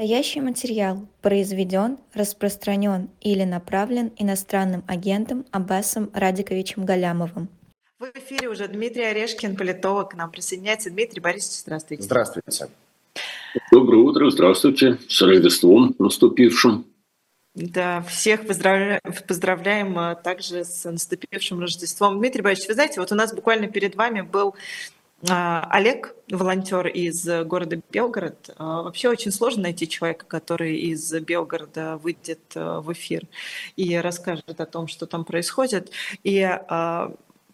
Настоящий материал произведен, распространен или направлен иностранным агентом Аббасом Радиковичем Галямовым. В эфире уже Дмитрий Орешкин, политолог, к нам присоединяется. Дмитрий Борисович, здравствуйте. Здравствуйте. Доброе утро, здравствуйте, с Рождеством наступившим. Да, всех поздравляем, поздравляем также с наступившим Рождеством. Дмитрий Борисович, вы знаете, вот у нас буквально перед вами был Олег, волонтер из города Белгород. А, вообще очень сложно найти человека, который из Белгорода выйдет а, в эфир и расскажет о том, что там происходит. И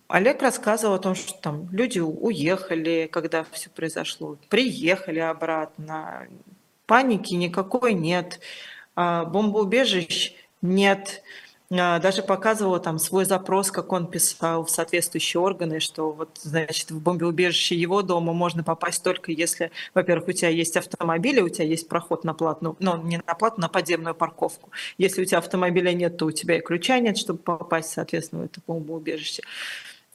Олег рассказывал о том, что там люди уехали, когда все произошло, приехали обратно, паники никакой нет, бомбоубежищ нет, а, даже показывала там свой запрос, как он писал в соответствующие органы, что вот, значит, в бомбеубежище его дома можно попасть только если, во-первых, у тебя есть автомобиль, и у тебя есть проход на платную, ну, не на платную, на подземную парковку. Если у тебя автомобиля нет, то у тебя и ключа нет, чтобы попасть, соответственно, в это бомбоубежище.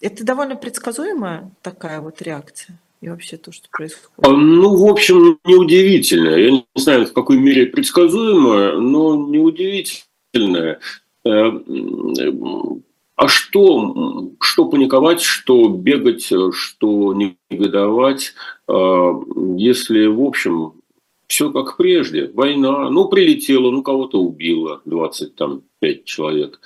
Это довольно предсказуемая такая вот реакция и вообще то, что происходит? А, ну, в общем, неудивительно. Я не знаю, в какой мере предсказуемая, но неудивительная. Э, а что, что паниковать, что бегать, что негодовать, э, если, в общем, все как прежде. Война, ну, прилетела, ну, кого-то убило, 25 человек.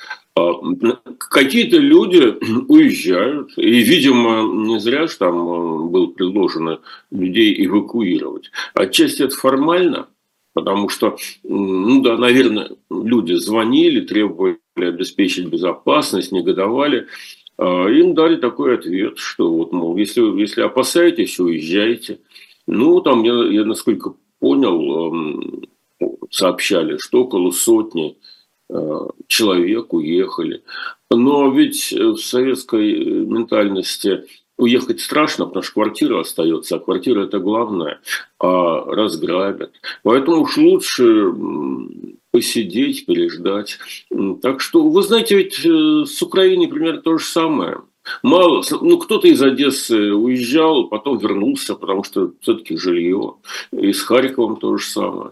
Какие-то люди уезжают, и, видимо, не зря же там э, было предложено людей эвакуировать. Отчасти это формально, Потому что, ну да, наверное, люди звонили, требовали обеспечить безопасность, негодовали. А им дали такой ответ, что вот, мол, если, если опасаетесь, уезжайте. Ну, там, я, я насколько понял, сообщали, что около сотни а, человек уехали. Но ведь в советской ментальности уехать страшно, потому что квартира остается, а квартира это главное, а разграбят. Поэтому уж лучше посидеть, переждать. Так что, вы знаете, ведь э, с Украиной примерно то же самое. Мало, ну кто-то из Одессы уезжал, потом вернулся, потому что все-таки жилье. И с Харьковом то же самое.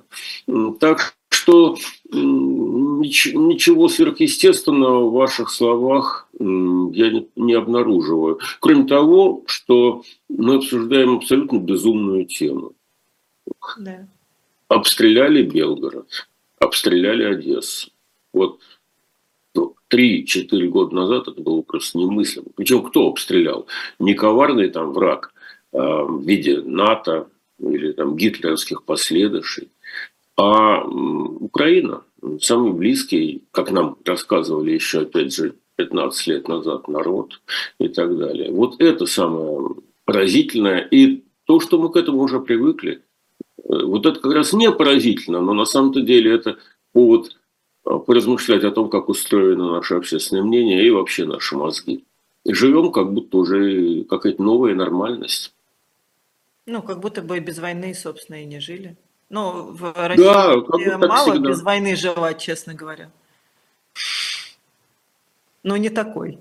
Так что ничего сверхъестественного в ваших словах я не обнаруживаю. Кроме того, что мы обсуждаем абсолютно безумную тему. Да. Обстреляли Белгород, обстреляли Одессу. Вот ну, три-четыре года назад это было просто немыслимо. Причем кто обстрелял? Не коварный там враг а, в виде НАТО или там гитлеровских последующих, а Украина, самый близкий, как нам рассказывали еще, опять же, 15 лет назад народ и так далее. Вот это самое поразительное. И то, что мы к этому уже привыкли, э, вот это как раз не поразительно, но на самом-то деле это повод э, поразмышлять о том, как устроено наше общественное мнение и вообще наши мозги. И живем как будто уже какая-то новая нормальность. Ну, как будто бы без войны, собственно, и не жили. Ну, в России да, мало всегда. без войны жила, честно говоря. Но не такой.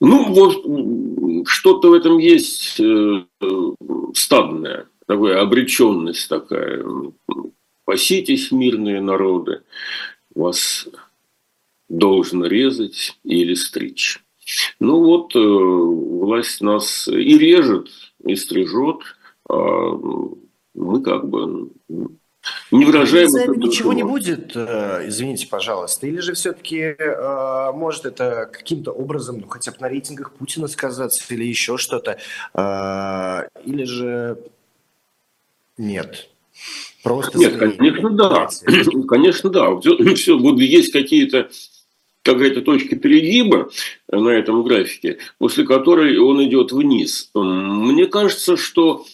Ну, вот что-то в этом есть э, стадное, такая обреченность такая. Паситесь, мирные народы, вас должен резать или стричь. Ну вот, э, власть нас и режет, и стрижет, а мы как бы не выражаем... ничего не будет, э, извините, пожалуйста. Или же все-таки э, может это каким-то образом, ну, хотя бы на рейтингах Путина сказаться или еще что-то. Э, или же нет? Просто нет, конечно, да. Конечно, да. Все, все, вот есть какие-то какая-то точка перегиба на этом графике, после которой он идет вниз. Мне кажется, что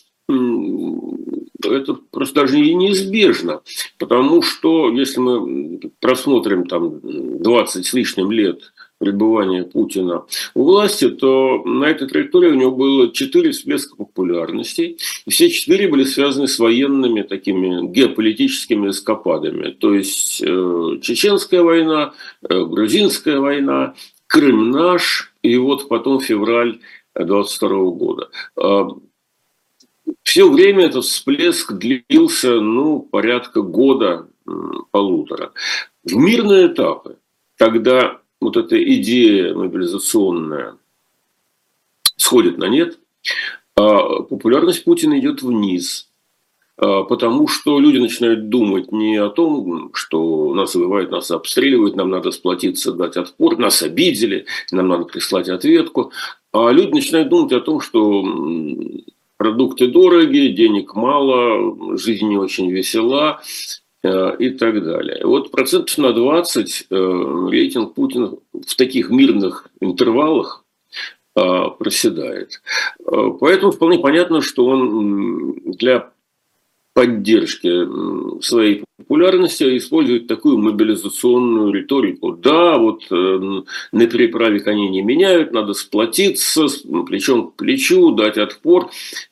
это просто даже и неизбежно. Потому что, если мы просмотрим там 20 с лишним лет пребывания Путина у власти, то на этой траектории у него было четыре всплеска популярности. И все четыре были связаны с военными такими геополитическими эскападами. То есть э, Чеченская война, э, Грузинская война, Крым наш, и вот потом февраль 22 года. Все время этот всплеск длился, ну, порядка года, полутора. В мирные этапы, когда вот эта идея мобилизационная сходит на нет, а популярность Путина идет вниз – а, потому что люди начинают думать не о том, что нас убивают, нас обстреливают, нам надо сплотиться, дать отпор, нас обидели, нам надо прислать ответку, а люди начинают думать о том, что продукты дорогие, денег мало, жизнь не очень весела э, и так далее. Вот процентов на 20 э, рейтинг Путина в таких мирных интервалах э, проседает. Поэтому вполне понятно, что он для поддержки своей популярности использует такую мобилизационную риторику. Да, вот э, на переправе коней не меняют, надо сплотиться плечом к плечу, дать отпор.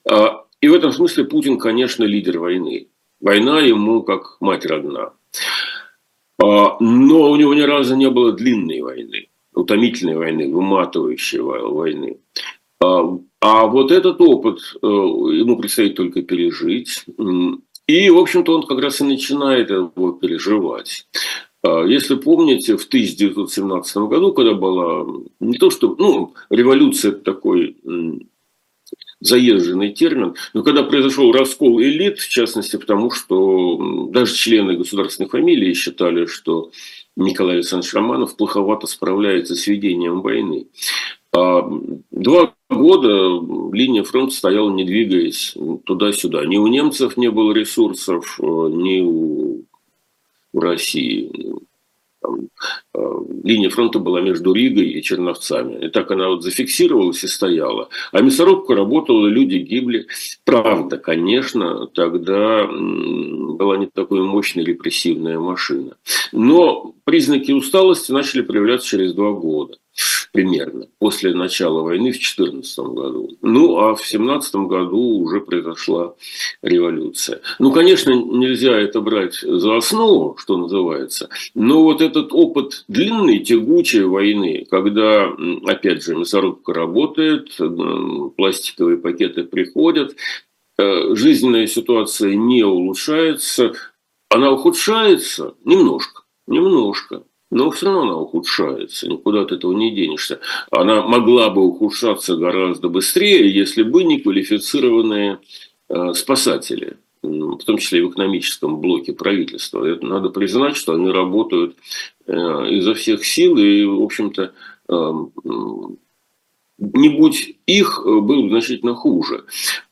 А, и в этом смысле Путин, конечно, лидер войны. Война ему как мать родна. А, но у него ни разу не было длинной войны, утомительной войны, выматывающей войны. А, вот этот опыт э, ему предстоит только пережить. И, в общем-то, он как раз и начинает его переживать. А, если помните, в 1917 году, когда была не то что, ну, революция такой заезженный термин, но когда произошел раскол элит, в частности, потому что даже члены государственной фамилии считали, что Николай Александрович Романов плоховато справляется с ведением войны. А, два года линия фронта стояла, не двигаясь туда-сюда. Ни у немцев не было ресурсов, э, ни у, России. Э, линия фронта была между Ригой и Черновцами. И так она вот зафиксировалась и стояла. А мясорубка работала, люди гибли. Правда, конечно, тогда была не такой мощная репрессивная машина. Но признаки усталости начали проявляться через два года примерно, после начала войны в 2014 году. Ну, а в 2017 году уже произошла революция. Ну, конечно, нельзя это брать за основу, что называется, но вот этот опыт длинной, тягучей войны, когда, опять же, мясорубка работает, пластиковые пакеты приходят, э, жизненная ситуация не улучшается, она ухудшается немножко, немножко но все равно она ухудшается, никуда от этого не денешься. Она могла бы ухудшаться гораздо быстрее, если бы не квалифицированные э, спасатели, в том числе и в экономическом блоке правительства. Это надо признать, что они работают э, изо всех сил, и, в общем-то, э, не будь их, было бы значительно хуже.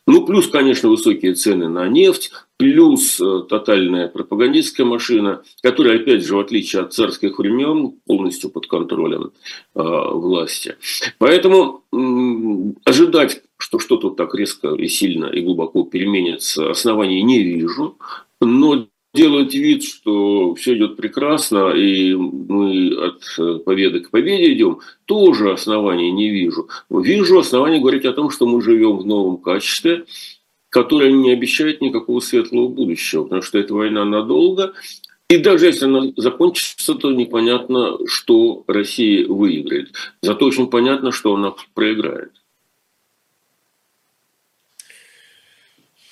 Ну, плюс, конечно, высокие цены на нефть, плюс э, тотальная пропагандистская машина, которая, опять же, в отличие от царских времен, полностью под контролем э, власти. Поэтому ожидать, что что-то так резко и сильно и глубоко переменится, оснований не вижу. Но делать вид, что все идет прекрасно, и мы от э, победы к победе идем, тоже оснований не вижу. Вижу основания говорить о том, что мы живем в новом качестве, которое не обещает никакого светлого будущего, потому что эта война надолго, и даже если она закончится, то непонятно, что Россия выиграет. Зато очень понятно, что она проиграет.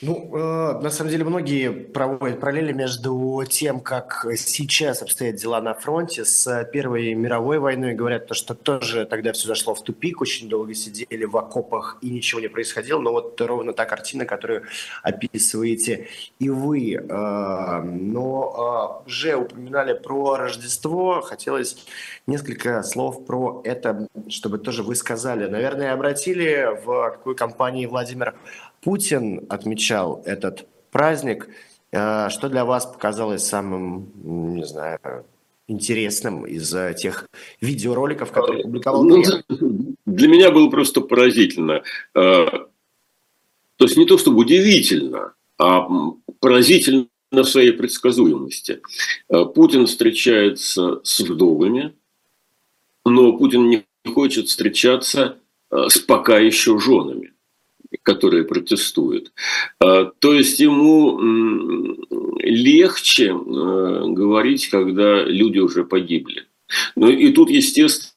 Ну, э, на самом деле, многие проводят параллели между тем, как сейчас обстоят дела на фронте с Первой мировой войной. Говорят, то, что тоже тогда все зашло в тупик, очень долго сидели в окопах и ничего не происходило. Но вот ровно та картина, которую описываете и вы. Э, но э, уже упоминали про Рождество. Хотелось несколько слов про это, чтобы тоже вы сказали. Наверное, обратили, в какой компании Владимир Путин отмечал этот праздник. Э, что для вас показалось самым, не знаю, интересным из тех видеороликов, которые публиковал ну, Для меня было просто поразительно. Э, то есть не то чтобы удивительно, а поразительно в своей предсказуемости. Э, Путин встречается с вдовами, но Путин не хочет встречаться с пока еще женами которые протестуют. А, то есть ему легче э, говорить, когда люди уже погибли. Ну и тут, естественно,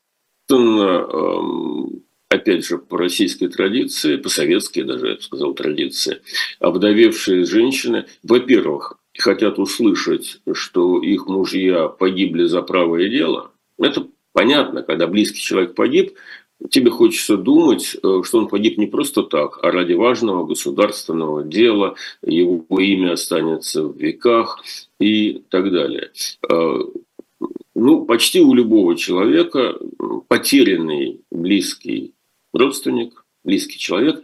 опять же, по российской традиции, по советской даже, я бы сказал, традиции, обдавевшие женщины, во-первых, хотят услышать, что их мужья погибли за правое дело. Это понятно, когда близкий человек погиб, тебе хочется думать, э, что он погиб не просто так, а ради важного государственного дела, его имя останется в веках и так далее. Э, ну, почти у любого человека потерянный близкий родственник, близкий человек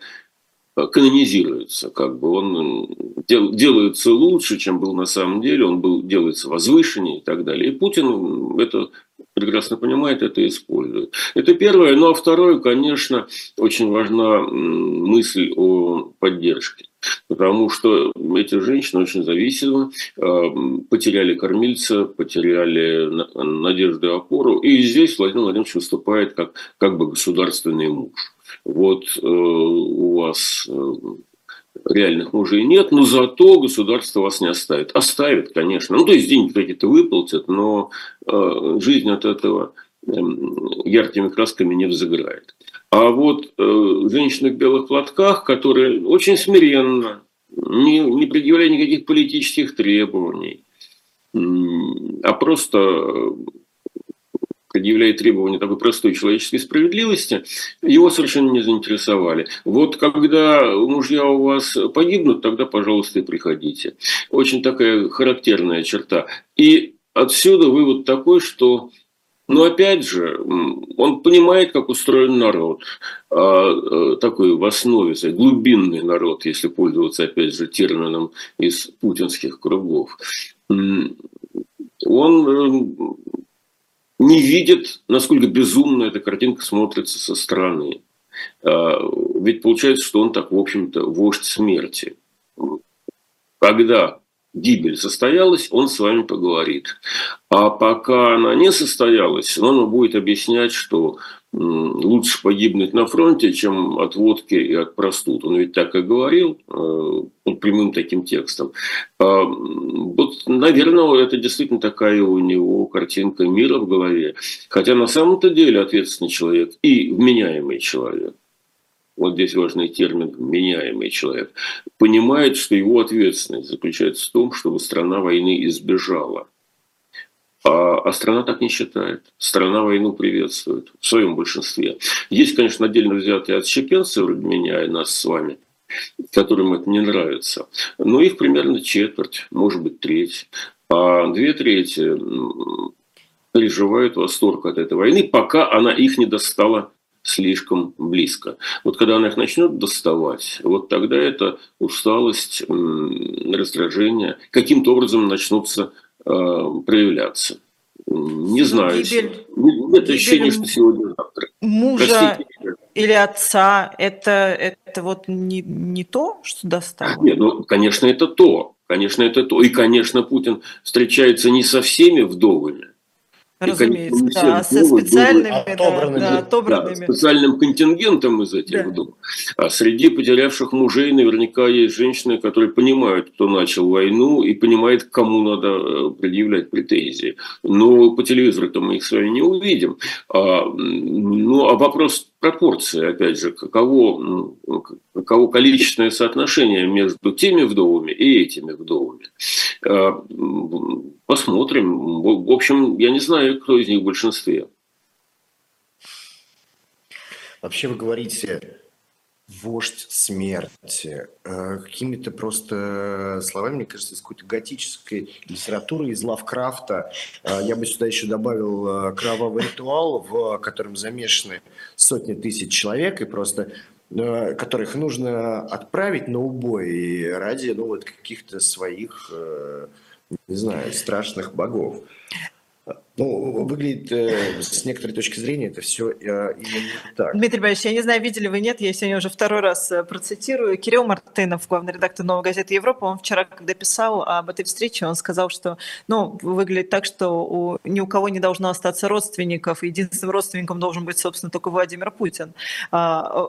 канонизируется, как бы он дел, делается лучше, чем был на самом деле, он был, делается возвышеннее и так далее. И Путин это прекрасно понимает, это использует. Это первое. Ну а второе, конечно, очень важна мысль о поддержке. Потому что эти женщины очень зависимы, э, потеряли кормильца, потеряли надежду и опору. И здесь Владимир Владимирович выступает как, как бы государственный муж. Вот э, у вас э, реальных мужей нет, но зато государство вас не оставит. Оставит, конечно. Ну, то есть деньги какие-то выплатят, но э, жизнь от этого э, яркими красками не взыграет. А вот э, женщины в белых платках, которые очень смиренно, не, не предъявляя никаких политических требований, а просто предъявляет требования такой простой человеческой справедливости, его совершенно не заинтересовали. Вот когда мужья у вас погибнут, тогда, пожалуйста, и приходите. Очень такая характерная черта. И отсюда вывод такой, что но опять же, он понимает, как устроен народ, а, такой в основе, глубинный народ, если пользоваться, опять же, термином из путинских кругов. Он не видит, насколько безумно эта картинка смотрится со стороны. А, ведь получается, что он так, в общем-то, вождь смерти. Когда гибель состоялась, он с вами поговорит. А пока она не состоялась, он будет объяснять, что лучше погибнуть на фронте, чем от водки и от простуд. Он ведь так и говорил, э, прямым таким текстом. А, вот, наверное, это действительно такая у него картинка мира в голове. Хотя на самом-то деле ответственный человек и вменяемый человек вот здесь важный термин «меняемый человек», понимает, что его ответственность заключается в том, чтобы страна войны избежала. А, а страна так не считает. Страна войну приветствует в своем большинстве. Есть, конечно, отдельно взятые отщепенцы, вроде меня и нас с вами, которым это не нравится. Но их примерно четверть, может быть, треть. А две трети переживают восторг от этой войны, пока она их не достала слишком близко. Вот когда она их начнет доставать, вот тогда эта усталость, раздражение каким-то образом начнутся э, проявляться. Не знаю. Гибель, Нет ощущения, что сегодня-завтра. Мужа Простите. или отца, это, это вот не, не то, что достало? Нет, ну, конечно, это то. Конечно, это то. И, конечно, Путин встречается не со всеми вдовами, Разумеется, да, со специальными, отобранными, да, да, отобранными. Да, специальным контингентом из этих да. дум. А среди потерявших мужей наверняка есть женщины, которые понимают, кто начал войну и понимают, кому надо э, предъявлять претензии. Но по телевизору-то мы их с вами не увидим. А, ну, а вопрос пропорции, опять же, каково, ну, каково количественное соотношение между теми вдовами и этими вдовами. А, посмотрим. В общем, я не знаю, кто из них в большинстве. Вообще вы говорите вождь смерти. Э, какими-то просто словами, мне кажется, из какой-то готической литературы, из Лавкрафта. Э, я бы сюда еще добавил э, кровавый ритуал, в котором замешаны сотни тысяч человек, и просто которых нужно отправить на убой ради ну, вот каких-то своих, не знаю, страшных богов. Ну, выглядит э, с некоторой точки зрения это все э, именно так. Дмитрий Борисович, я не знаю, видели вы, нет, я сегодня уже второй раз э, процитирую. Кирилл Мартынов, главный редактор «Новой газеты Европа», он вчера, когда писал об этой встрече, он сказал, что, ну, выглядит так, что у, ни у кого не должно остаться родственников, единственным родственником должен быть, собственно, только Владимир Путин. А,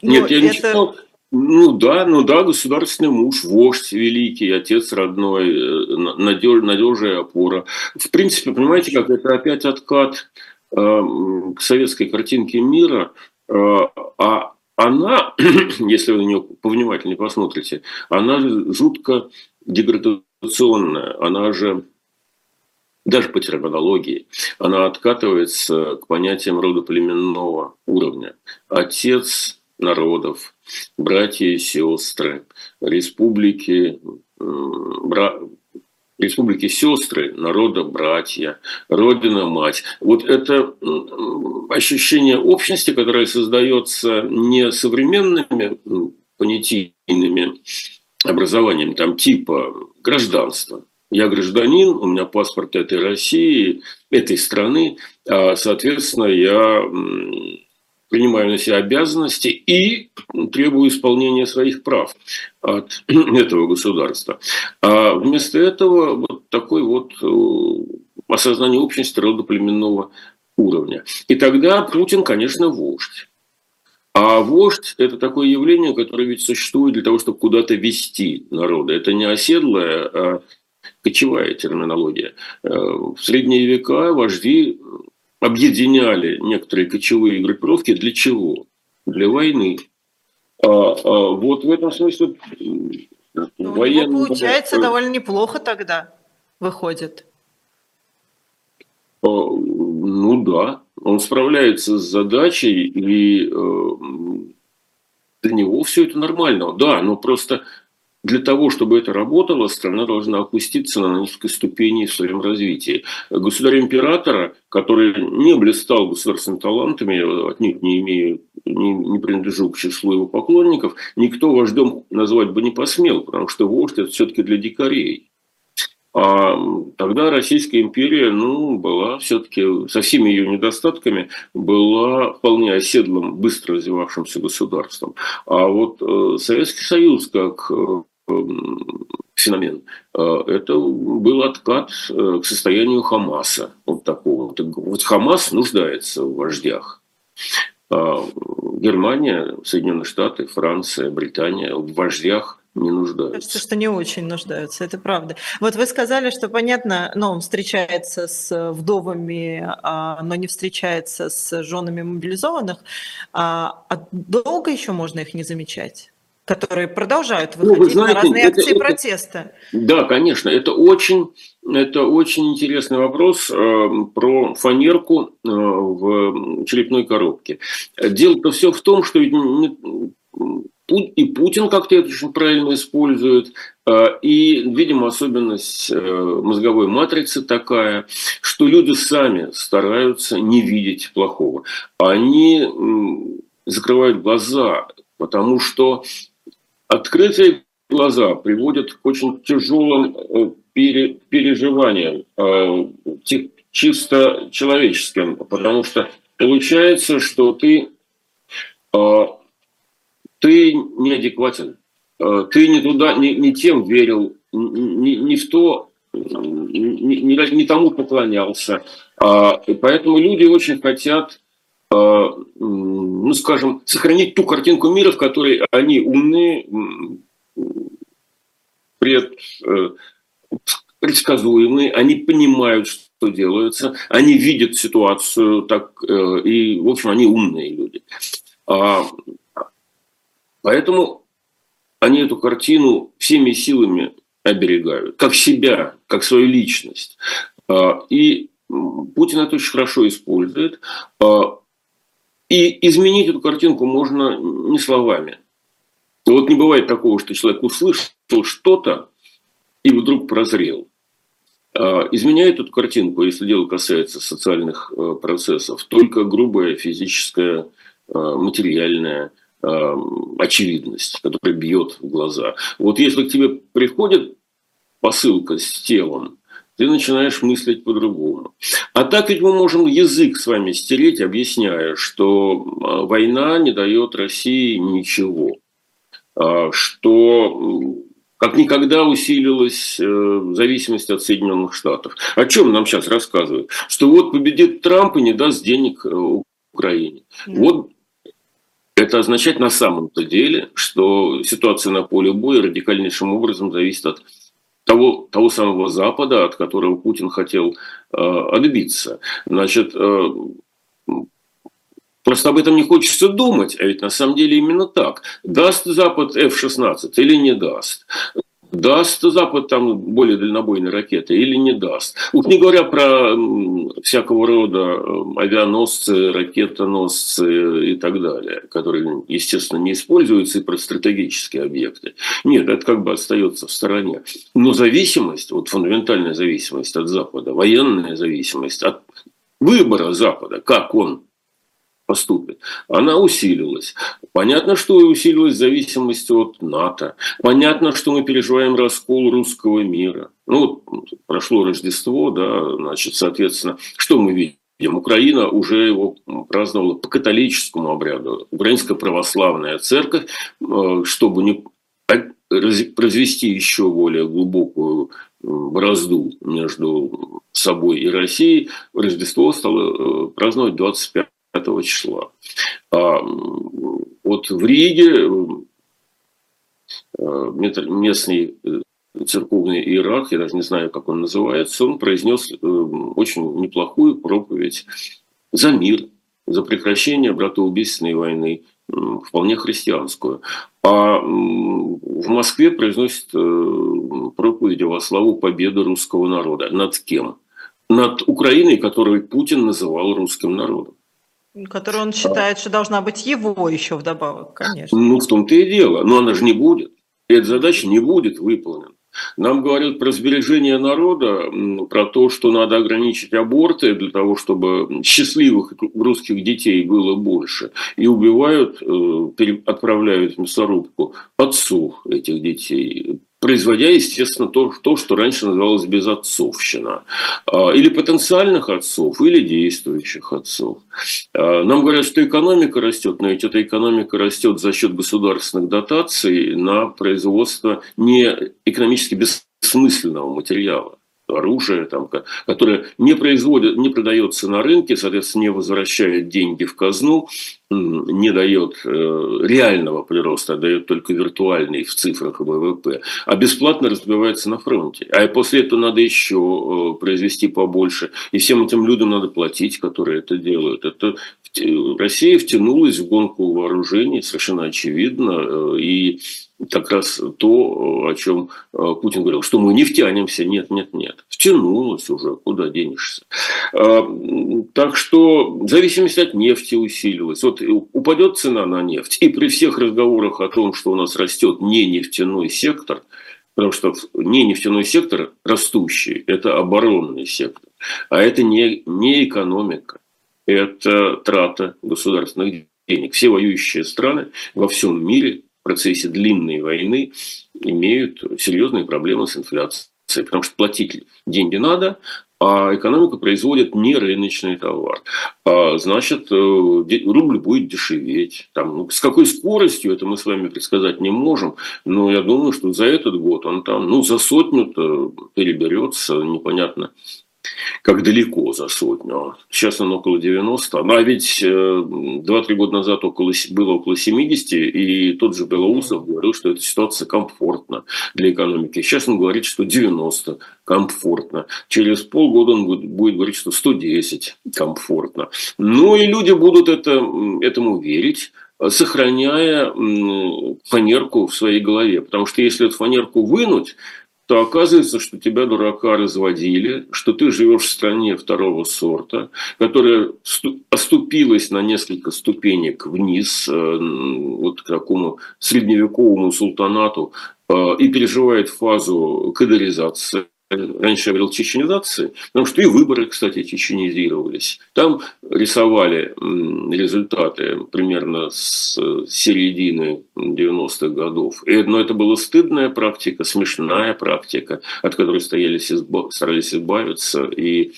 нет, я это... не читал ну да, ну да, государственный муж, вождь великий, отец родной, э, надеж, надежная опора. В принципе, понимаете, как это опять откат э, к советской картинке мира, А она, если вы на нее повнимательнее посмотрите, она жутко деградационная, она же даже по терминологии, она откатывается к понятиям родоплеменного уровня. Отец народов, братья и сестры, республики, бра... республики сестры, народа братья, родина мать. Вот это ощущение общности, которое создается не современными понятийными образованием там типа гражданства. Я гражданин, у меня паспорт этой России, этой страны, а, соответственно, я принимаю на себя обязанности и требую исполнения своих прав от этого государства. А вместо этого вот такой вот э, осознание общности родоплеменного уровня. И тогда Путин, конечно, вождь. А вождь – это такое явление, которое ведь существует для того, чтобы куда-то вести народа. Это не оседлая, а кочевая терминология. Э, в средние века вожди объединяли некоторые кочевые группировки для чего? Для войны. А, а вот в этом смысле ну, военный... получается довольно неплохо тогда выходит. А, ну да, он справляется с задачей, и э, для него все это нормально. Да, но просто для того, чтобы это работало, страна должна опуститься на несколько ступеней в своем развитии. Государь-императора, который не блистал государственными талантами, от них не имею, не, не принадлежу к числу его поклонников, никто вождем назвать бы не посмел, потому что вождь – это все-таки для дикарей. А тогда Российская империя, ну, была все-таки со всеми ее недостатками, была вполне оседлым, быстро развивавшимся государством. А вот э, Советский Союз, как э, феномен, э, это был откат к состоянию Хамаса. Вот такого. Вот Хамас нуждается в вождях. А Германия, Соединенные Штаты, Франция, Британия в вождях не нуждаются. Кажется, что не очень нуждаются, это правда. Вот вы сказали, что понятно, но ну, он встречается с вдовами, а, но не встречается с женами мобилизованных. А, а долго еще можно их не замечать? Которые продолжают выходить ну, вы знаете, на разные это, акции это, протеста. Да, конечно, это очень, это очень интересный вопрос э, про фанерку э, в черепной коробке. Дело-то все в том, что и Путин как-то это очень правильно использует. А, и, видимо, особенность э, мозговой матрицы такая, что люди сами стараются не видеть плохого. Они закрывают глаза, потому что открытые глаза приводят к очень тяжелым э, переживаниям, э, чисто человеческим, потому что получается, что ты ты неадекватен, э, ты не туда, не, не тем верил, не, не в то, не, не, тому поклонялся. А, и поэтому люди очень хотят, э, ну, скажем, сохранить ту картинку мира, в которой они умные, пред, э, предсказуемые, они понимают, что делается, они видят ситуацию так, и, в общем, они умные люди. А, Поэтому они эту картину всеми силами оберегают, как себя, как свою личность. А, и Путин это очень хорошо использует. И изменить эту картинку можно не словами. Вот не бывает такого, что человек услышал что-то и вдруг прозрел. А, изменяет эту картинку, если дело касается социальных процессов, только грубая физическая, материальная э, очевидность, которая бьет в глаза. Вот если к тебе приходит посылка с телом, ты начинаешь мыслить по-другому. А так ведь мы можем язык с вами стереть, объясняя, что а, война не дает России ничего, а, что как никогда усилилась э, зависимость от Соединенных Штатов. О чем нам сейчас рассказывают? Что вот победит Трамп и не даст денег э, Украине. Вот это означает на самом-то деле, что ситуация на поле боя радикальнейшим образом зависит от того, того самого Запада, от которого Путин хотел э, отбиться. Значит, э, Просто об этом не хочется думать, а ведь на самом деле именно так. Даст Запад F-16 или не даст? Даст Запад там более дальнобойные ракеты или не даст? Уж не говоря про всякого рода авианосцы, ракетоносцы и так далее, которые, естественно, не используются и про стратегические объекты. Нет, это как бы остается в стороне. Но зависимость, вот фундаментальная зависимость от Запада, военная зависимость от выбора Запада, как он поступит, она усилилась. Понятно, что и усилилась зависимость от НАТО. Понятно, что мы переживаем раскол русского мира. Ну, прошло Рождество, да, значит, соответственно, что мы видим? Украина уже его праздновала по католическому обряду. Украинская православная церковь, э, чтобы не произвести еще более глубокую борозду между собой и Россией, Рождество стало э, праздновать 25 5 числа. А вот в Риге э, местный э, церковный иерарх, я даже не знаю, как он называется, он произнес э, очень неплохую проповедь за мир, за прекращение братоубийственной войны, вполне христианскую. А в Москве произносит проповедь во славу победы русского народа. Над кем? Над Украиной, которую Путин называл русским народом. Которую он считает, что должна быть его еще вдобавок, конечно. Ну, в том-то и дело. Но она же не будет. Эта задача не будет выполнена. Нам говорят про сбережение народа, про то, что надо ограничить аборты для того, чтобы счастливых русских детей было больше. И убивают, э, отправляют в мясорубку отцов этих детей производя, естественно, то, то, что раньше называлось безотцовщина. А, или потенциальных отцов, или действующих отцов. А, нам говорят, что экономика растет, но ведь эта экономика растет за счет государственных дотаций на производство не экономически бессмысленного материала оружие, там, которое не, производит, не продается на рынке, соответственно, не возвращает деньги в казну, не дает э, реального прироста, а дает только виртуальный в цифрах ВВП, а бесплатно разбивается на фронте. А после этого надо еще э, произвести побольше. И всем этим людям надо платить, которые это делают. Это Россия втянулась в гонку вооружений, совершенно очевидно, э, и как раз то, о чем э, Путин говорил, что мы не втянемся. Нет, нет, нет. Втянулось уже, куда денешься. А, так что зависимость от нефти усилилась. Вот упадет цена на нефть, и при всех разговорах о том, что у нас растет не нефтяной сектор, потому что не нефтяной сектор растущий, это оборонный сектор, а это не, не экономика, это трата государственных денег. Все воюющие страны во всем мире в процессе длинной войны имеют серьезные проблемы с инфляцией. Потому что платить деньги надо, а экономика производит не рыночный товар. А, значит, э, рубль будет дешеветь. Там, ну, с какой скоростью это мы с вами предсказать не можем, но я думаю, что за этот год он там ну, за сотню-то переберется, непонятно как далеко за сотню. Сейчас он около 90. Ну, а ведь 2-3 э, года назад около, было около 70, и тот же Белоусов говорил, что эта ситуация комфортна для экономики. Сейчас он говорит, что 90 комфортно. Через полгода он будет, будет говорить, что 110 комфортно. Ну и люди будут это, этому верить сохраняя фанерку в своей голове. Потому что если эту фанерку вынуть, то оказывается, что тебя, дурака, разводили, что ты живешь в стране второго сорта, которая оступилась на несколько ступенек вниз, э, вот к такому средневековому султанату, э, и переживает фазу кадеризации раньше я говорил чеченизации, потому что и выборы, кстати, чеченизировались. Там рисовали результаты примерно с середины 90-х годов. И, но это была стыдная практика, смешная практика, от которой стоялись, старались избавиться, и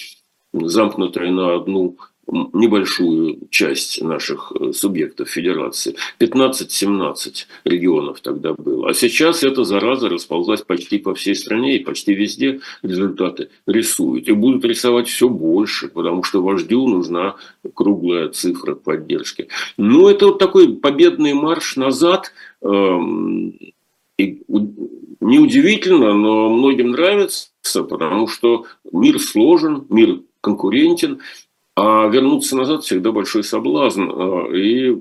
замкнутая на одну небольшую часть наших э, субъектов федерации. 15-17 регионов тогда было. А сейчас эта зараза расползлась почти по всей стране и почти везде результаты рисуют. И будут рисовать все больше, потому что вождю нужна круглая цифра поддержки. Ну, это вот такой победный марш назад. Эм, и неудивительно, но многим нравится, потому что мир сложен, мир конкурентен, А вернуться назад всегда большой соблазн. И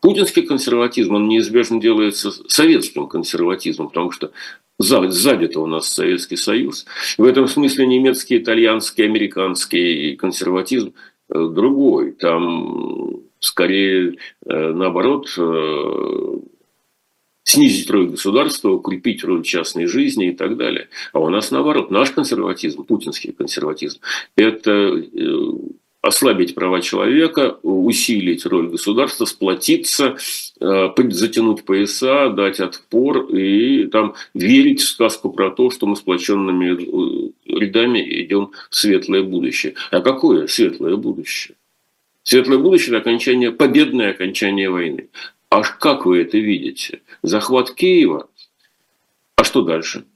путинский консерватизм, он неизбежно делается советским консерватизмом, потому что сзади-то у нас Советский Союз. В этом смысле немецкий, итальянский, американский консерватизм э, другой. Там скорее э, наоборот э, снизить роль государства, укрепить роль частной жизни и так далее. А у нас наоборот, наш консерватизм, путинский консерватизм, это ослабить права человека, усилить роль государства, сплотиться, э, затянуть пояса, дать отпор и там верить в сказку про то, что мы сплоченными э, рядами идем в светлое будущее. А какое светлое будущее? Светлое будущее – это окончание, победное окончание войны. А как вы это видите? Захват Киева? А что дальше?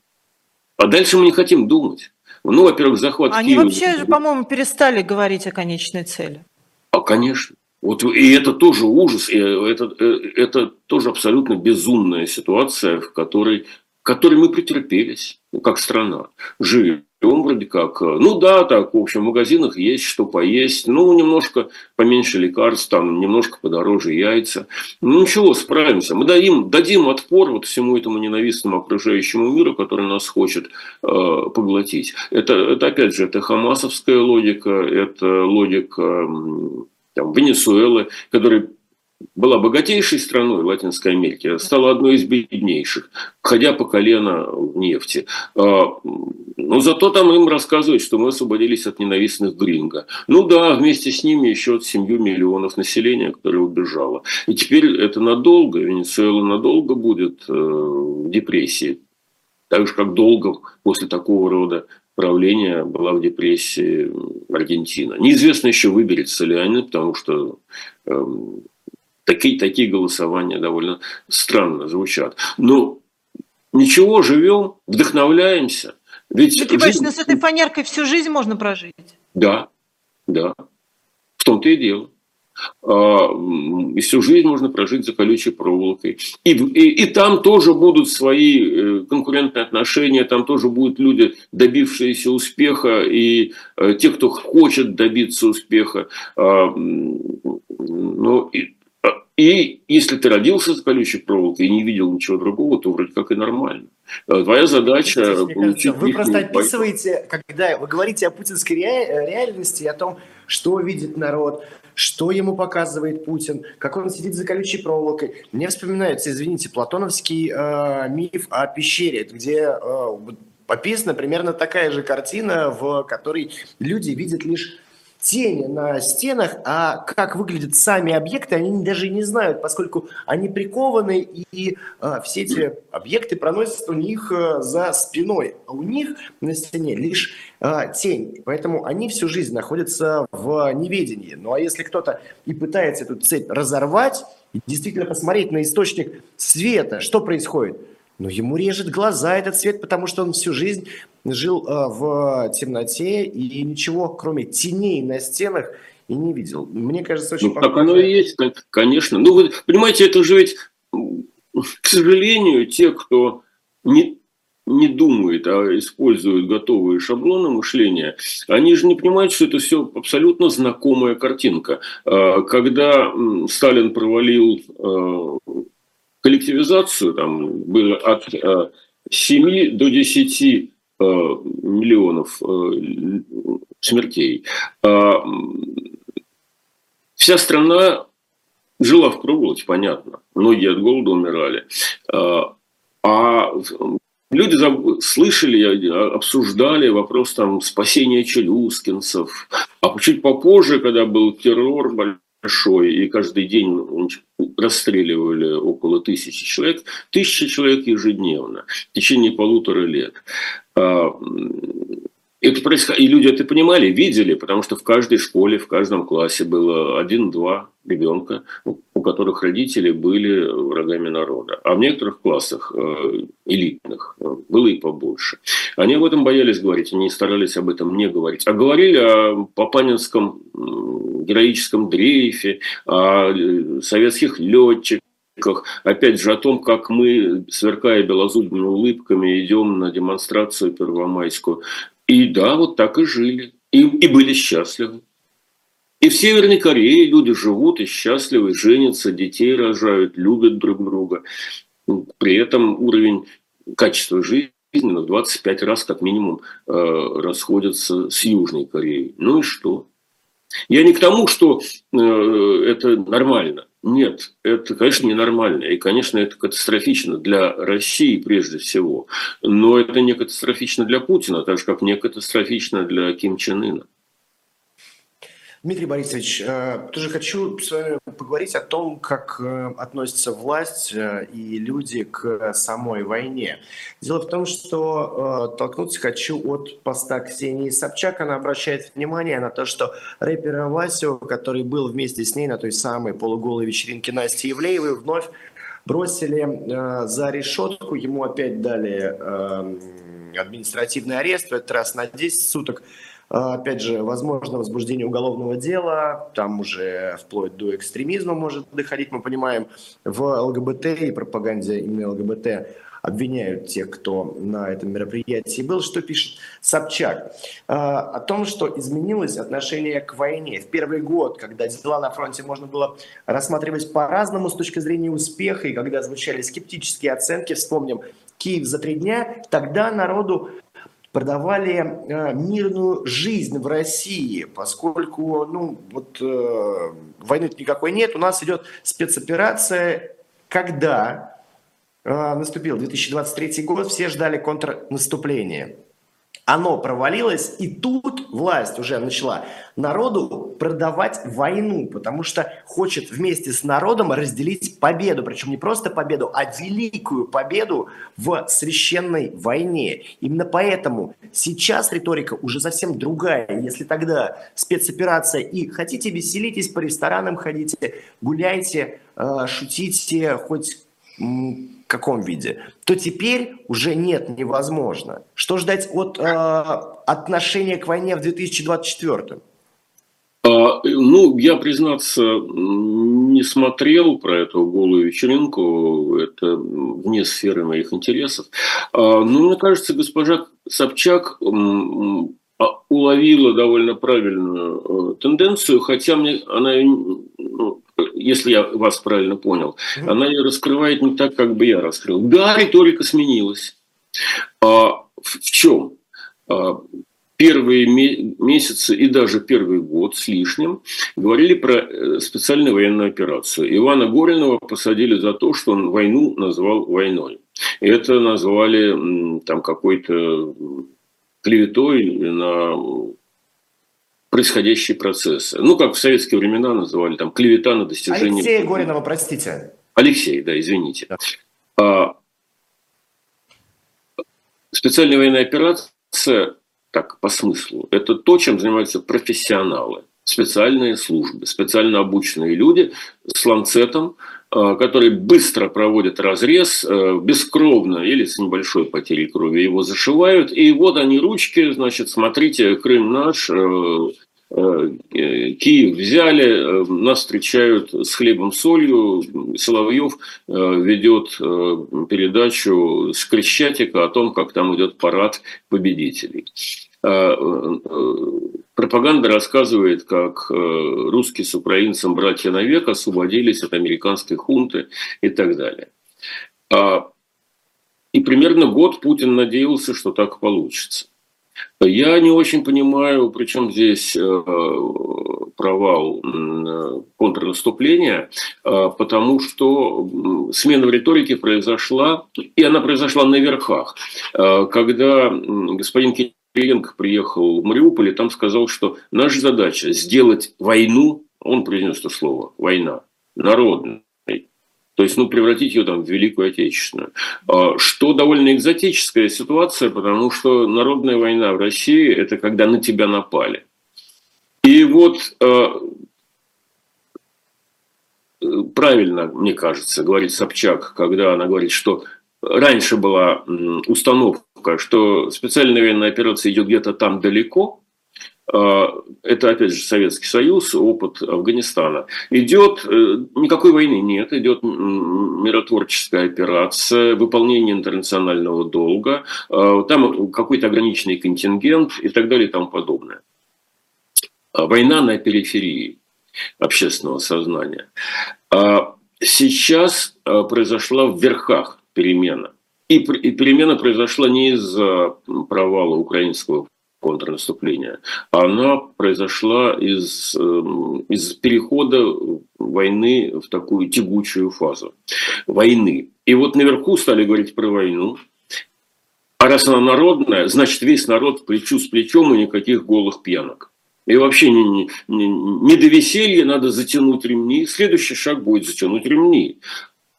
А дальше мы не хотим думать. Ну, во-первых, захват Они Киева... вообще же, по-моему, перестали говорить о конечной цели. А, конечно. Вот, и это тоже ужас, и это, э, это тоже абсолютно безумная ситуация, в которой, в которой мы претерпелись, как страна. Живем вроде как, э, ну да, так, в общем, в магазинах есть что поесть, ну, немножко поменьше лекарств, там, немножко подороже яйца. Ну, ничего, справимся. Мы дадим, дадим отпор вот всему этому ненавистному окружающему миру, который нас хочет э, поглотить. Это, это, опять же, это хамасовская логика, это логика там, Венесуэлы, который была богатейшей страной Латинской Америки, стала одной из беднейших, ходя по колено в нефти. А, но зато там им рассказывают, что мы освободились от ненавистных гринго. Ну да, вместе с ними еще от 7 миллионов населения, которое убежало. И теперь это надолго, Венесуэла надолго будет э, в депрессии. Так же, как долго после такого рода правления была в депрессии Аргентина. Неизвестно еще, выберется ли они, потому что эм, Такие, такие голосования довольно странно звучат. Но ничего, живем, вдохновляемся. Ведь Ты понимаешь, жизнь... с этой фанеркой всю жизнь можно прожить. Да, да. В том-то и дело. А, и всю жизнь можно прожить за колючей проволокой. И, и, и там тоже будут свои э, конкурентные отношения, там тоже будут люди, добившиеся успеха, и э, те, кто хочет добиться успеха. А, ну, и, и если ты родился с колючей проволокой и не видел ничего другого, то вроде как и нормально. Э, твоя задача... Здесь, кажется, вы просто описываете, когда вы говорите о путинской реальности, о том, что видит народ, что ему показывает Путин, как он сидит за колючей проволокой. Мне вспоминается, извините, платоновский э, миф о пещере, где э, описана примерно такая же картина, в которой люди видят лишь тени на стенах, а как выглядят сами объекты, они даже не знают, поскольку они прикованы, и а, все эти объекты проносятся у них а, за спиной, а у них на стене лишь а, тень. Поэтому они всю жизнь находятся в неведении. Ну а если кто-то и пытается эту цепь разорвать, и действительно посмотреть на источник света, что происходит – но ему режет глаза этот свет, потому что он всю жизнь жил э, в темноте и ничего, кроме теней на стенах, и не видел. Мне кажется, очень ну, Так оно и есть, так, конечно. Ну, вы понимаете, это же ведь, к сожалению, те, кто не, не думает, а используют готовые шаблоны мышления, они же не понимают, что это все абсолютно знакомая картинка. А, когда Сталин провалил э, коллективизацию, там было от 7 э, до 10 э, миллионов э, смертей. А, вся страна жила в проволоке, понятно. Многие от голода умирали. А, а люди слышали, обсуждали вопрос там, спасения челюскинцев. А чуть попозже, когда был террор большой, и каждый день расстреливали около тысячи человек, тысяча человек ежедневно в течение полутора лет. Это происход... И люди это понимали, видели, потому что в каждой школе, в каждом классе было один-два ребенка, у которых родители были врагами народа. А в некоторых классах э, элитных э, было и побольше. Они об этом боялись говорить, они старались об этом не говорить. А говорили о Папанинском героическом дрейфе, о э, советских летчиках, опять же о том, как мы, сверкая белозубыми улыбками, идем на демонстрацию первомайскую. И да, вот так и жили. И, и были счастливы. И в Северной Корее люди живут и счастливы, женятся, детей рожают, любят друг друга. При этом уровень качества жизни на 25 раз как минимум э, расходятся с Южной Кореей. Ну и что? Я не к тому, что э, это нормально. Нет, это, конечно, ненормально. И, конечно, это катастрофично для России прежде всего. Но это не катастрофично для Путина, так же, как не катастрофично для Ким Чен Ына. Дмитрий Борисович, э, тоже хочу с вами поговорить о том, как э, относится власть э, и люди к самой войне. Дело в том, что толкнуться хочу от поста Ксении Собчак. Она обращает внимание на то, что рэпера Васю, который был вместе с ней на той самой полуголой вечеринке Насти Евлеевой, вновь бросили за решетку. Ему опять дали административный арест, в этот раз на 10 суток. А, опять же, возможно возбуждение уголовного дела, там уже вплоть до экстремизма может доходить, мы понимаем, в ЛГБТ и пропаганде именно ЛГБТ обвиняют тех, кто на этом мероприятии был. Что пишет Собчак? А, о том, что изменилось отношение к войне. В первый год, когда дела на фронте можно было рассматривать по-разному с точки зрения успеха, и когда звучали скептические оценки, вспомним, Киев за три дня, тогда народу продавали э, мирную жизнь в России, поскольку ну, вот, э, войны никакой нет, у нас идет спецоперация, когда э, наступил 2023 год, все ждали контрнаступления оно провалилось, и тут власть уже начала народу продавать войну, потому что хочет вместе с народом разделить победу, причем не просто победу, а великую победу в священной войне. Именно поэтому сейчас риторика уже совсем другая. Если тогда спецоперация и хотите веселитесь, по ресторанам ходите, гуляйте, э, шутите, хоть каком виде, то теперь уже нет, невозможно. Что ждать от э, отношения к войне в 2024? А, ну, я, признаться, не смотрел про эту голую вечеринку, это вне сферы моих интересов. А, но мне кажется, госпожа Собчак уловила довольно правильную э, тенденцию, хотя мне она ну, если я вас правильно понял, mm-hmm. она ее раскрывает не так, как бы я раскрыл. Да, риторика сменилась. А, в чем? А, первые месяцы и даже первый год с лишним говорили про э, специальную военную операцию. Ивана Горинова посадили за то, что он войну назвал войной. Это назвали там какой-то клеветой на происходящие процессы. Ну, как в советские времена называли, там, клевета на достижение... Алексея Горинова, простите. Алексей, да, извините. Да. А, специальная военная операция, так, по смыслу, это то, чем занимаются профессионалы, специальные службы, специально обученные люди с ланцетом, которые быстро проводят разрез, а, бескровно или с небольшой потерей крови его зашивают. И вот они ручки, значит, смотрите, Крым наш, Э, Киев взяли, э, нас встречают с хлебом солью. Соловьев э, ведет передачу с Крещатика о том, как там идет парад победителей. Пропаганда рассказывает, как русские с украинцем братья навек освободились от американской хунты и так далее. И примерно год Путин надеялся, что так получится. Я не очень понимаю, причем здесь э, провал контрнаступления, э, потому что смена в риторике произошла, и она произошла на верхах. Э, когда господин Кириенко приехал в Мариуполь, и там сказал, что наша задача сделать войну, он произнес это слово, война, народную, то есть, ну, превратить ее там в Великую Отечественную. А, что довольно экзотическая ситуация, потому что народная война в России – это когда на тебя напали. И вот а, правильно, мне кажется, говорит Собчак, когда она говорит, что раньше была установка, что специальная военная операция идет где-то там далеко, а, это, опять же, Советский Союз, опыт Афганистана. Идет, э, никакой войны нет, идет миротворческая операция, выполнение интернационального долга, а, там какой-то ограниченный контингент и так далее и тому подобное. война на периферии общественного сознания. А сейчас произошла в верхах перемена. И, и перемена произошла не из-за провала украинского контрнаступления, она произошла из, эм, из перехода войны в такую тягучую фазу войны. И вот наверху стали говорить про войну, а раз она народная, значит весь народ плечу с плечом и никаких голых пьянок. И вообще не, не, не, до веселья надо затянуть ремни. Следующий шаг будет затянуть ремни.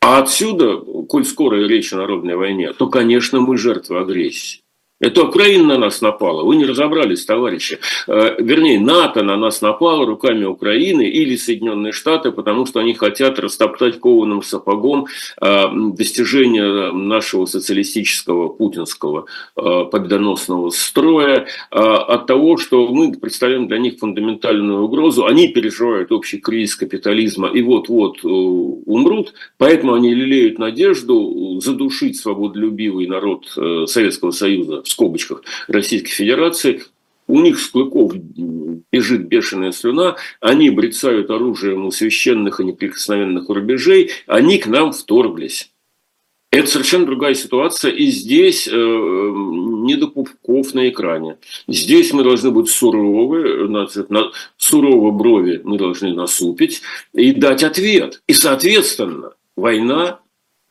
А отсюда, коль скоро речь о народной войне, то, конечно, мы жертвы агрессии. Это Украина на нас напала. Вы не разобрались, товарищи. Э, вернее, НАТО на нас напало руками Украины или Соединенные Штаты, потому что они хотят растоптать кованым сапогом э, достижения нашего социалистического путинского э, победоносного строя от того, что мы представляем для них фундаментальную угрозу. Они переживают общий кризис капитализма и вот-вот умрут, поэтому они лелеют надежду задушить свободолюбивый народ Советского Союза в скобочках Российской Федерации, у них с клыков бежит бешеная слюна, они брецают оружием у священных и неприкосновенных рубежей, они к нам вторглись. Это совершенно другая ситуация, и здесь э, не до пупков на экране. Здесь мы должны быть суровы, значит, на, сурово брови мы должны насупить и дать ответ. И, соответственно, война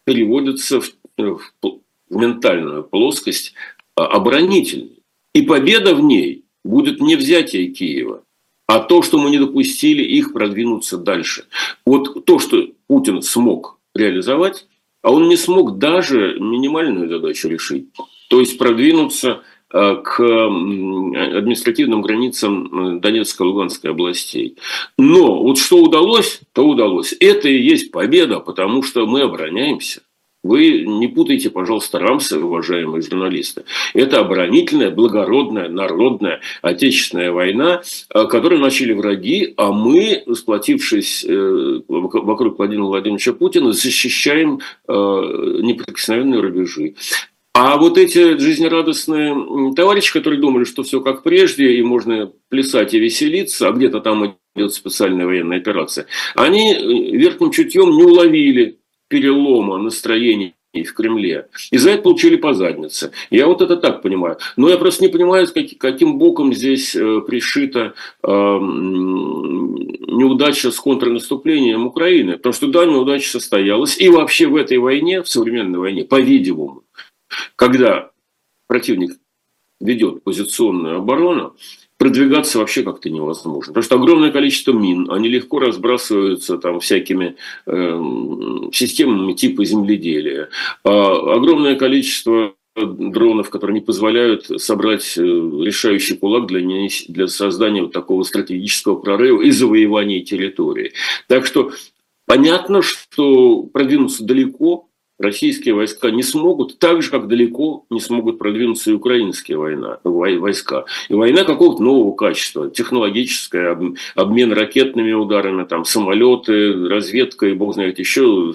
переводится в, в, в ментальную плоскость оборонительной. И победа в ней будет не взятие Киева, а то, что мы не допустили их продвинуться дальше. Вот то, что Путин смог реализовать, а он не смог даже минимальную задачу решить. То есть продвинуться а, к административным границам Донецкой и Луганской областей. Но вот что удалось, то удалось. Это и есть победа, потому что мы обороняемся. Вы не путайте, пожалуйста, рамсы, уважаемые журналисты. Это оборонительная, благородная, народная, отечественная война, э, которую начали враги, а мы, сплотившись э, вокруг Владимира Владимировича Путина, защищаем э, неприкосновенные рубежи. А вот эти жизнерадостные товарищи, которые думали, что все как прежде, и можно плясать и веселиться, а где-то там идет специальная военная операция, они верхним чутьем не уловили перелома настроений в Кремле. И за это получили по заднице. Я вот это так понимаю. Но я просто не понимаю, каким боком здесь э, пришита э, неудача с контрнаступлением Украины. Потому что да, неудача состоялась. И вообще в этой войне, в современной войне, по-видимому, когда противник ведет позиционную оборону, продвигаться вообще как-то невозможно. Потому что огромное количество мин, они легко разбрасываются там всякими э, системами типа земледелия. А огромное количество дронов, которые не позволяют собрать э, решающий кулак для, для создания вот такого стратегического прорыва и завоевания территории. Так что понятно, что продвинуться далеко российские войска не смогут, так же, как далеко не смогут продвинуться и украинские война, войска. И война какого-то нового качества, технологическая, обмен ракетными ударами, там, самолеты, разведка и бог знает еще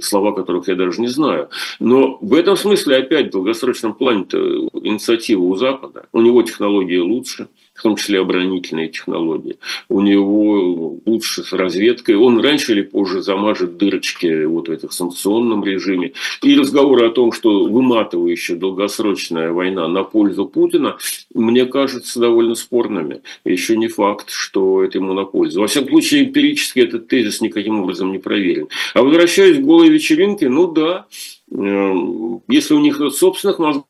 слова, которых я даже не знаю. Но в этом смысле опять в долгосрочном плане инициатива у Запада. У него технологии лучше, в том числе оборонительные технологии. У него лучше с разведкой. Он раньше или позже замажет дырочки вот в этом санкционном режиме. И разговоры о том, что выматывающая долгосрочная война на пользу Путина, мне кажется довольно спорными. Еще не факт, что это ему на пользу. Во всяком случае, эмпирически этот тезис никаким образом не проверен. А возвращаясь к голой вечеринке, ну да, э, если у них собственных мозгов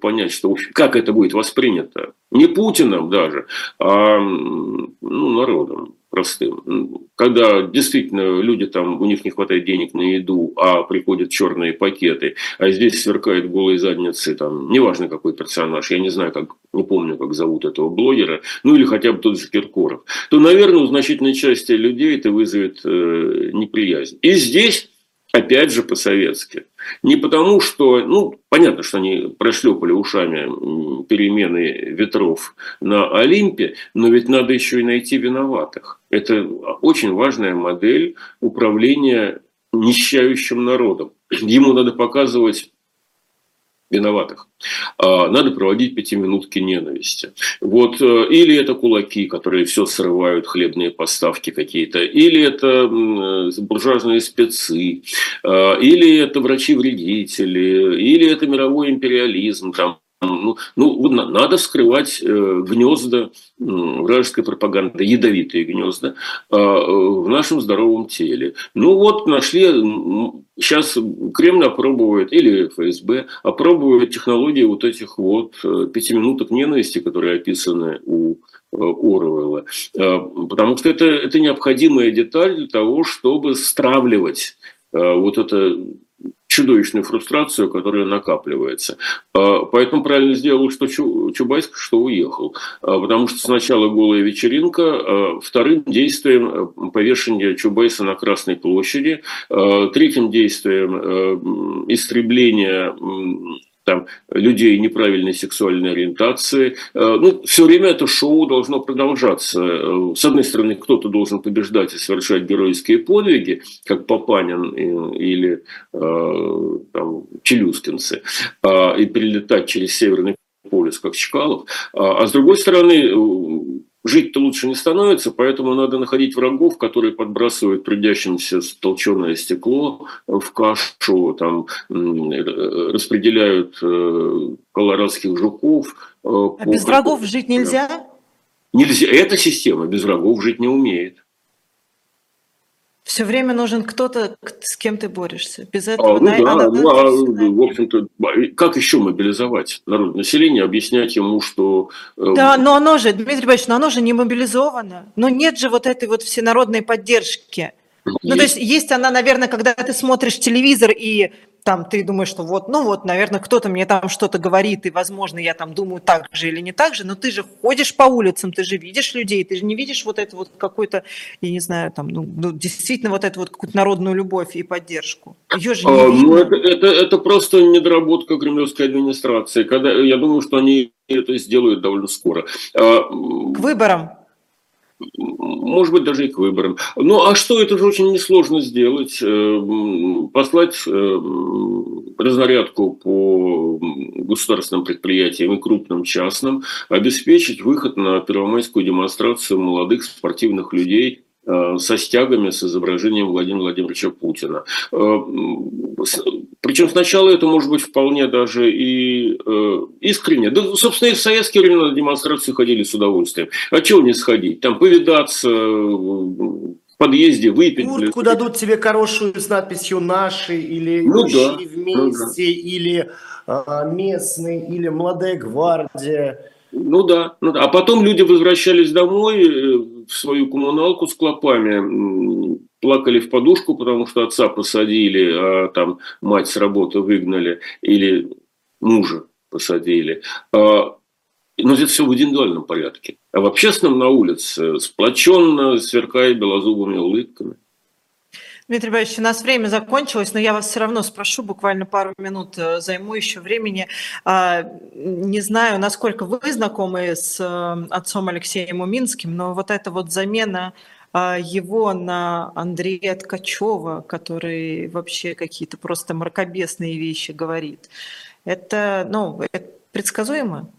понять, что как это будет воспринято. Не Путиным даже, а ну, народом простым. Когда действительно люди там, у них не хватает денег на еду, а приходят черные пакеты, а здесь сверкают голые задницы, там, неважно какой персонаж, я не знаю, как, не помню, как зовут этого блогера, ну или хотя бы тот же Киркоров, то, наверное, у значительной части людей это вызовет э, неприязнь. И здесь опять же по-советски. Не потому, что, ну, понятно, что они прошлепали ушами перемены ветров на Олимпе, но ведь надо еще и найти виноватых. Это очень важная модель управления нищающим народом. Ему надо показывать виноватых. А, надо проводить пятиминутки ненависти. Вот, э, или это кулаки, которые все срывают, хлебные поставки какие-то, или это буржуазные спецы, а, или это врачи-вредители, или это мировой империализм, там, ну, ну, надо скрывать э, гнезда вражеской пропаганды, ядовитые гнезда э, в нашем здоровом теле. Ну вот нашли, сейчас Кремль опробует, или ФСБ опробует технологии вот этих вот э, пяти минуток ненависти, которые описаны у Оруэлла. Потому что это, это необходимая деталь для того, чтобы стравливать вот это чудовищную фрустрацию, которая накапливается. А, поэтому правильно сделал, что Чубайск, что уехал. А, потому что сначала голая вечеринка, а вторым действием повешение Чубайса на Красной площади, третьим действием истребление там, людей неправильной сексуальной ориентации. Э, ну, все время это шоу должно продолжаться. Э, с одной стороны, кто-то должен побеждать и совершать героические подвиги, как Папанин или э, там, Челюскинцы, и перелетать через Северный полюс, как Чкалов. А с другой стороны, жить-то лучше не становится, поэтому надо находить врагов, которые подбрасывают трудящимся толченое стекло в кашу, там, распределяют э, колорадских жуков. Э, а без врагов жить нельзя? Нельзя. Эта система без врагов жить не умеет. Все время нужен кто-то, с кем ты борешься. Без этого... А, ну, да, она, ну, а, в общем-то, как еще мобилизовать народ, население, объяснять ему, что... Э, да, но оно же, Дмитрий Борисович, но оно же не мобилизовано. Но нет же вот этой вот всенародной поддержки. Ну, то есть есть она, наверное, когда ты смотришь телевизор и там ты думаешь, что вот, ну вот, наверное, кто-то мне там что-то говорит, и, возможно, я там думаю так же или не так же, но ты же ходишь по улицам, ты же видишь людей, ты же не видишь вот это вот какой-то, я не знаю, там, ну, ну действительно вот эту вот какую-то народную любовь и поддержку. Ее же не а, Ну, это, это, это просто недоработка кремлевской администрации. Когда, я думаю, что они это сделают довольно скоро. А, К выборам может быть, даже и к выборам. Ну, а что, это же очень несложно сделать. Э, послать э, разнарядку по государственным предприятиям и крупным частным, обеспечить выход на первомайскую демонстрацию молодых спортивных людей Э, со стягами с изображением Владимира Владимировича Путина. Причем сначала это может быть вполне даже и э, искренне. Да, собственно, и в советские времена на демонстрации ходили с удовольствием. А чего не сходить? Там повидаться, в подъезде выпить. Куртку дадут тебе хорошую с надписью «Наши» или ну, да, вместе» ну, да. или а, «Местный» или «Молодая гвардия». Ну да, ну да. А потом люди возвращались домой э, в свою коммуналку с клопами, плакали в подушку, потому что отца посадили, а там мать с работы выгнали, или мужа посадили. А, но это все в индивидуальном порядке. А в общественном на улице сплоченно, сверкая белозубыми улыбками. Дмитрий Борисович, у нас время закончилось, но я вас все равно спрошу, буквально пару минут э, займу еще времени. А, не знаю, насколько вы знакомы с э, отцом Алексеем Уминским, но вот эта вот замена его на Андрея Ткачева, который вообще какие-то просто мракобесные вещи говорит, это, ну, это предсказуемо?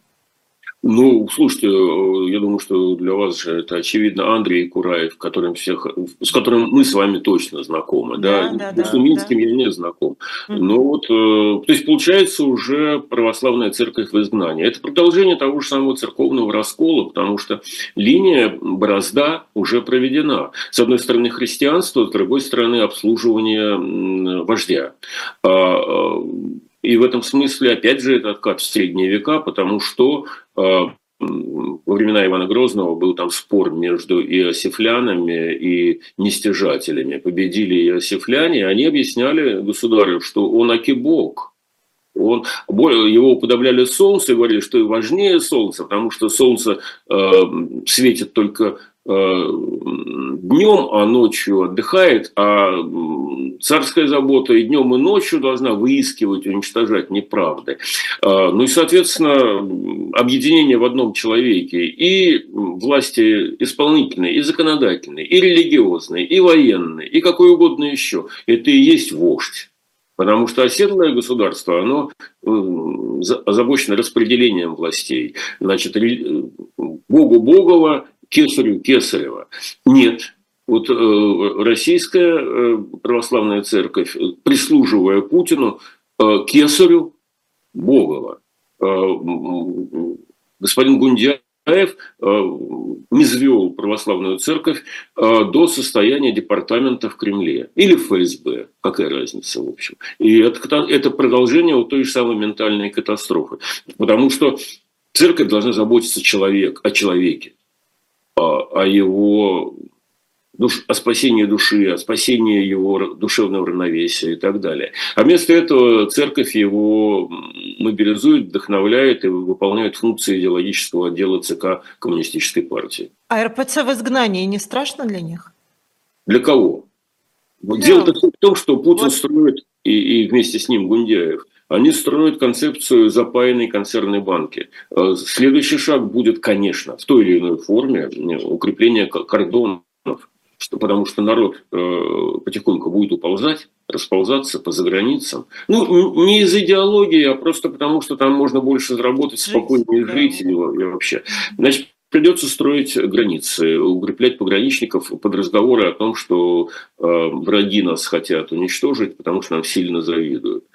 Ну, слушайте, э, я думаю, что для вас же это очевидно Андрей Кураев, которым всех, с которым мы с вами точно знакомы, да? да, да с Минским да. я не знаком. Но вот, э, то есть получается уже православная церковь в изгнании. Это продолжение того же самого церковного раскола, потому что линия борозда уже проведена. С одной стороны христианство, с другой стороны обслуживание вождя. И в этом смысле, опять же, это откат в средние века, потому что э, во времена Ивана Грозного был там спор между иосифлянами и нестяжателями. Победили иосифляне, и они объясняли государю, что он акибок, он, его уподобляли солнце и говорили, что и важнее солнца, потому что солнце э, светит только днем, а ночью отдыхает, а царская забота и днем, и ночью должна выискивать, уничтожать неправды. Э, ну и, соответственно, объединение в одном человеке и власти исполнительные, и законодательные, и религиозные, и военные, и какой угодно еще. Это и есть вождь. Потому что оседлое государство, оно озабочено распределением властей. Значит, Богу Богова, Кесарю Кесарева. Нет, вот э, российская э, православная церковь, прислуживая Путину, э, Кесарю Богова. Господин Гундяев низвел православную церковь до состояния департамента в Кремле или ФСБ, какая разница, в общем. И это, это продолжение вот той же самой ментальной катастрофы. Потому что церковь должна заботиться человек, о человеке, о его душ, о спасении души, о спасении его душевного равновесия и так далее. А вместо этого церковь его мобилизует, вдохновляет и выполняет функции идеологического отдела ЦК Коммунистической партии. А РПЦ в изгнании не страшно для них? Для кого? Да. Дело в том, что Путин вот. строит, и, и вместе с ним Гундяев, они строят концепцию запаянной консервной банки. Э, следующий шаг будет, конечно, в той или иной форме укрепление кордонов потому что народ э, потихоньку будет уползать, расползаться по заграницам. Ну, не из идеологии, а просто потому, что там можно больше заработать, спокойнее жить и вообще. Значит, придется строить границы, укреплять пограничников под разговоры о том, что э, враги нас хотят уничтожить, потому что нам сильно завидуют.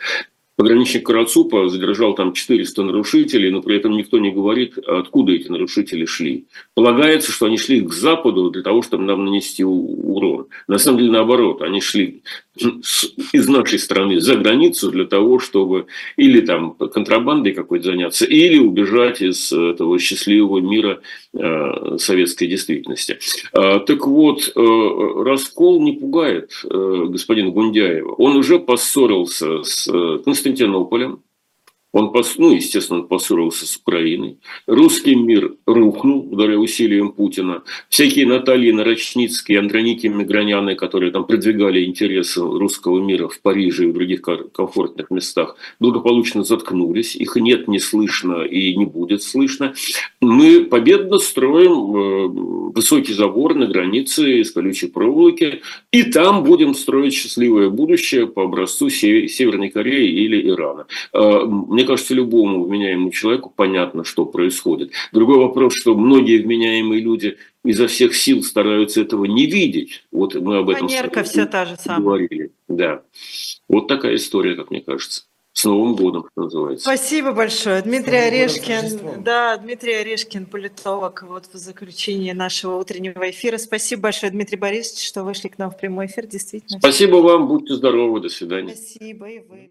Пограничник Карацупа задержал там 400 нарушителей, но при этом никто не говорит, откуда эти нарушители шли. Полагается, что они шли к Западу для того, чтобы нам нанести урон. На самом деле наоборот, они шли из нашей страны за границу для того, чтобы или там контрабандой какой-то заняться, или убежать из этого счастливого мира э, советской действительности. Э, так вот, э, раскол не пугает э, господина Гундяева. Он уже поссорился с Константинополем, он, ну, естественно, поссорился с Украиной. Русский мир рухнул благодаря усилиям Путина. Всякие Натальи Нарочницкие, Андроники Миграняны, которые там продвигали интересы русского мира в Париже и в других комфортных местах, благополучно заткнулись. Их нет, не слышно и не будет слышно. Мы победно строим э, высокий забор на границе из колючей проволоки, и там будем строить счастливое будущее по образцу Северной Кореи или Ирана. Э, мне мне кажется, любому вменяемому человеку понятно, что происходит. Другой вопрос, что многие вменяемые люди изо всех сил стараются этого не видеть. Вот мы об этом Манерка все та же самая. говорили. Да. Вот такая история, как мне кажется. С Новым годом, что называется. Спасибо большое. Дмитрий Орешкин, да, Дмитрий Орешкин, политолог, вот в заключении нашего утреннего эфира. Спасибо большое, Дмитрий Борисович, что вышли к нам в прямой эфир, действительно. Спасибо вам, будьте здоровы, до свидания. Спасибо, и вы.